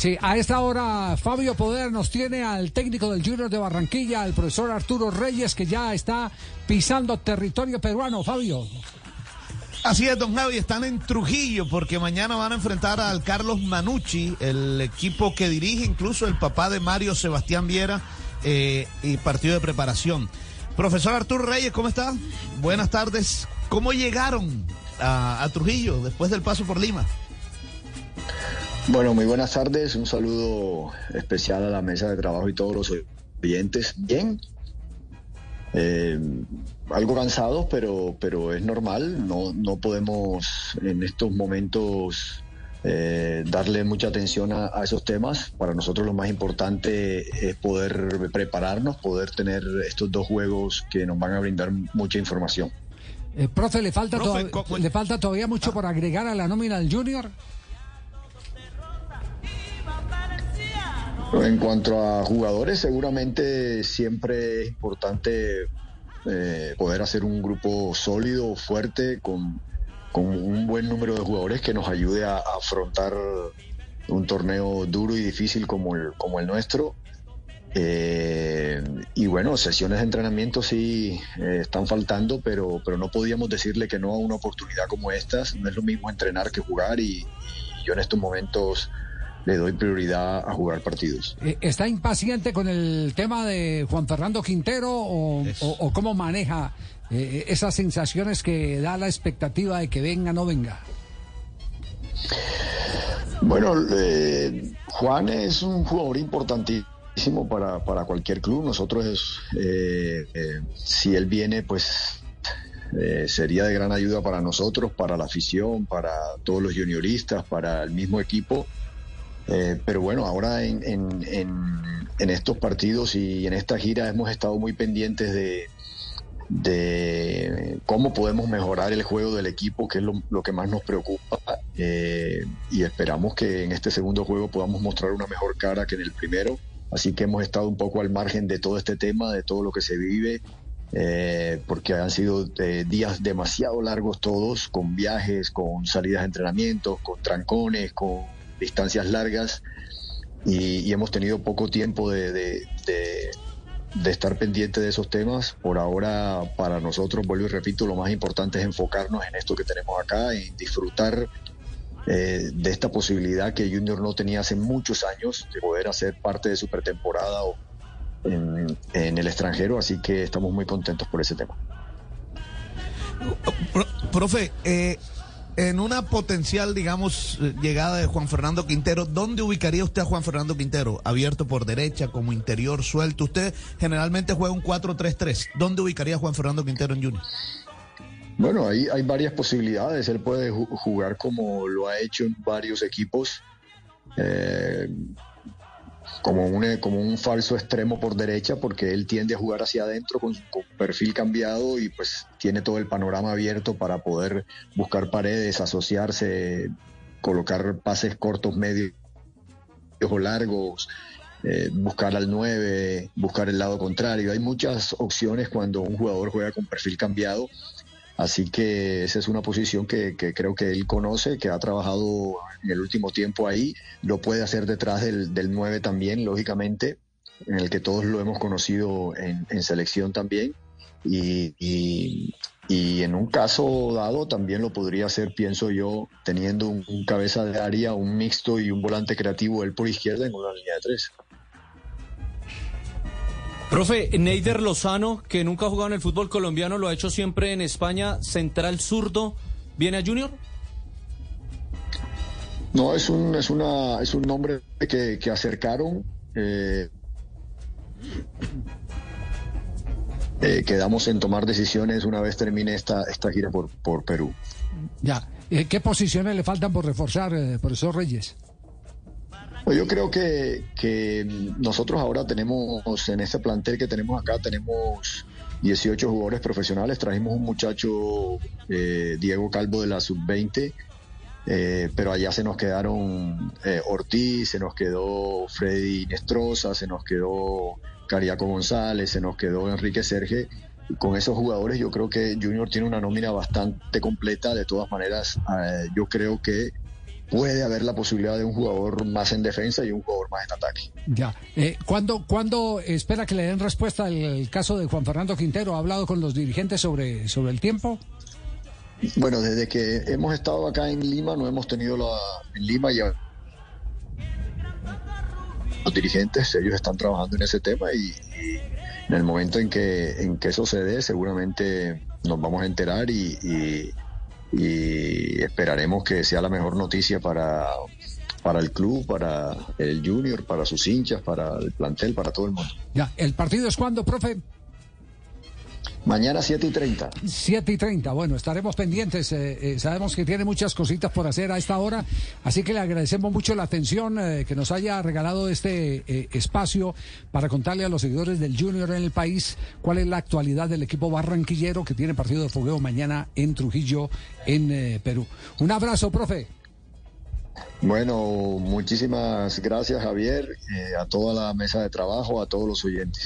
Sí, a esta hora Fabio Poder nos tiene al técnico del Junior de Barranquilla, el profesor Arturo Reyes, que ya está pisando territorio peruano. Fabio. Así es, don Javi, están en Trujillo porque mañana van a enfrentar al Carlos Manucci, el equipo que dirige incluso el papá de Mario Sebastián Viera eh, y partido de preparación. Profesor Arturo Reyes, ¿cómo está? Buenas tardes. ¿Cómo llegaron a Trujillo después del paso por Lima? Bueno, muy buenas tardes. Un saludo especial a la mesa de trabajo y todos los oyentes. Bien. Eh, algo cansados, pero, pero es normal. No, no podemos en estos momentos eh, darle mucha atención a, esos temas. Para nosotros lo más importante es poder prepararnos, poder tener estos dos juegos que nos van a brindar mucha información. Eh, profe, ¿le falta, ¿le falta todavía mucho por agregar a la nómina del Junior? En cuanto a jugadores, seguramente siempre es importante eh, poder hacer un grupo sólido, fuerte, con, un buen número de jugadores que nos ayude a, afrontar un torneo duro y difícil como el, como el nuestro. Eh, y bueno, sesiones de entrenamiento sí eh, están faltando, pero, pero no podíamos decirle que no a una oportunidad como estas. No es lo mismo entrenar que jugar y yo en estos momentos le doy prioridad a jugar partidos. Eh, ¿Está impaciente con el tema de Juan Fernando Quintero o, cómo maneja eh, esas sensaciones que da la expectativa de que venga o no venga? Bueno, eh, Juan es un jugador importantísimo para, para cualquier club. Nosotros, si él viene, pues sería de gran ayuda para nosotros, para la afición, para todos los junioristas, para el mismo equipo. Eh, pero bueno, ahora en, en, estos partidos y en esta gira hemos estado muy pendientes de, de cómo podemos mejorar el juego del equipo, que es lo, que más nos preocupa. Eh, y esperamos que en este segundo juego podamos mostrar una mejor cara que en el primero. Así que hemos estado un poco al margen de todo este tema, de todo lo que se vive, eh, porque han sido días demasiado largos todos, con viajes, con salidas de entrenamientos, con trancones, con distancias largas y, hemos tenido poco tiempo de, estar pendiente de esos temas. Por ahora, para nosotros, vuelvo y repito, lo más importante es enfocarnos en esto que tenemos acá, en disfrutar eh, de esta posibilidad que Junior no tenía hace muchos años de poder hacer parte de su pretemporada en, en el extranjero, así que estamos muy contentos por ese tema. Profe, eh, en una potencial, digamos, eh, llegada de Juan Fernando Quintero, ¿dónde ubicaría usted a Juan Fernando Quintero? ¿Abierto por derecha, como interior, suelto? Usted generalmente juega un 4-3-3. ¿Dónde ubicaría a Juan Fernando Quintero en Junior? Bueno, ahí hay varias posibilidades. Él puede jugar como lo ha hecho en varios equipos. Eh, como un, como un falso extremo por derecha, porque él tiende a jugar hacia adentro con su perfil cambiado y pues tiene todo el panorama abierto para poder buscar paredes, asociarse, colocar pases cortos, medios o largos, eh, buscar al 9, buscar el lado contrario. Hay muchas opciones cuando un jugador juega con perfil cambiado Así que esa es una posición que, creo que él conoce, que ha trabajado en el último tiempo ahí. Lo puede hacer detrás del, del 9 también, lógicamente, en el que todos lo hemos conocido en, selección también. Y, y, en un caso dado también lo podría hacer, pienso yo, teniendo un, un cabeza de área, un mixto y un volante creativo él por izquierda en una línea de tres. Profe, Neider Lozano, que nunca ha jugado en el fútbol colombiano, lo ha hecho siempre en España, central zurdo, ¿viene a Junior? No, es un, es una, es un nombre que, acercaron. Eh, eh, quedamos en tomar decisiones una vez termine esta, esta gira por, por Perú. Ya, eh, ¿qué posiciones le faltan por reforzar, profesor Reyes? Pues yo creo que, que nosotros ahora tenemos, en este plantel que tenemos acá, tenemos 18 jugadores profesionales. Trajimos un muchacho, eh, Diego Calvo de la sub-20, eh, pero allá se nos quedaron eh, Ortiz, se nos quedó Freddy Nestroza, se nos quedó Cariaco González, se nos quedó Enrique Serge. Con esos jugadores yo creo que Junior tiene una nómina bastante completa. De todas maneras, yo creo que puede haber la posibilidad de un jugador más en defensa y un jugador más en ataque. Ya. Eh, ¿cuándo, ¿Cuándo espera que le den respuesta al caso de Juan Fernando Quintero? ¿Ha hablado con los dirigentes sobre, sobre el tiempo? Bueno, desde que hemos estado acá en Lima, no hemos tenido la. En Lima ya. Los dirigentes, ellos están trabajando en ese tema y, en el momento en que, en que eso se dé, seguramente nos vamos a enterar y, y esperaremos que sea la mejor noticia para, para el club, para el junior, para sus hinchas, para el plantel, para todo el mundo. Ya, ¿el partido es cuándo, profe? Mañana 7 y 30. 7 y 30, bueno, estaremos pendientes. Eh, eh, sabemos que tiene muchas cositas por hacer a esta hora, así que le agradecemos mucho la atención eh, que nos haya regalado este espacio para contarle a los seguidores del Junior en el país cuál es la actualidad del equipo barranquillero que tiene partido de fogueo mañana en Trujillo, en Perú. Un abrazo, profe. Bueno, muchísimas gracias Javier, a toda la mesa de trabajo, a todos los oyentes.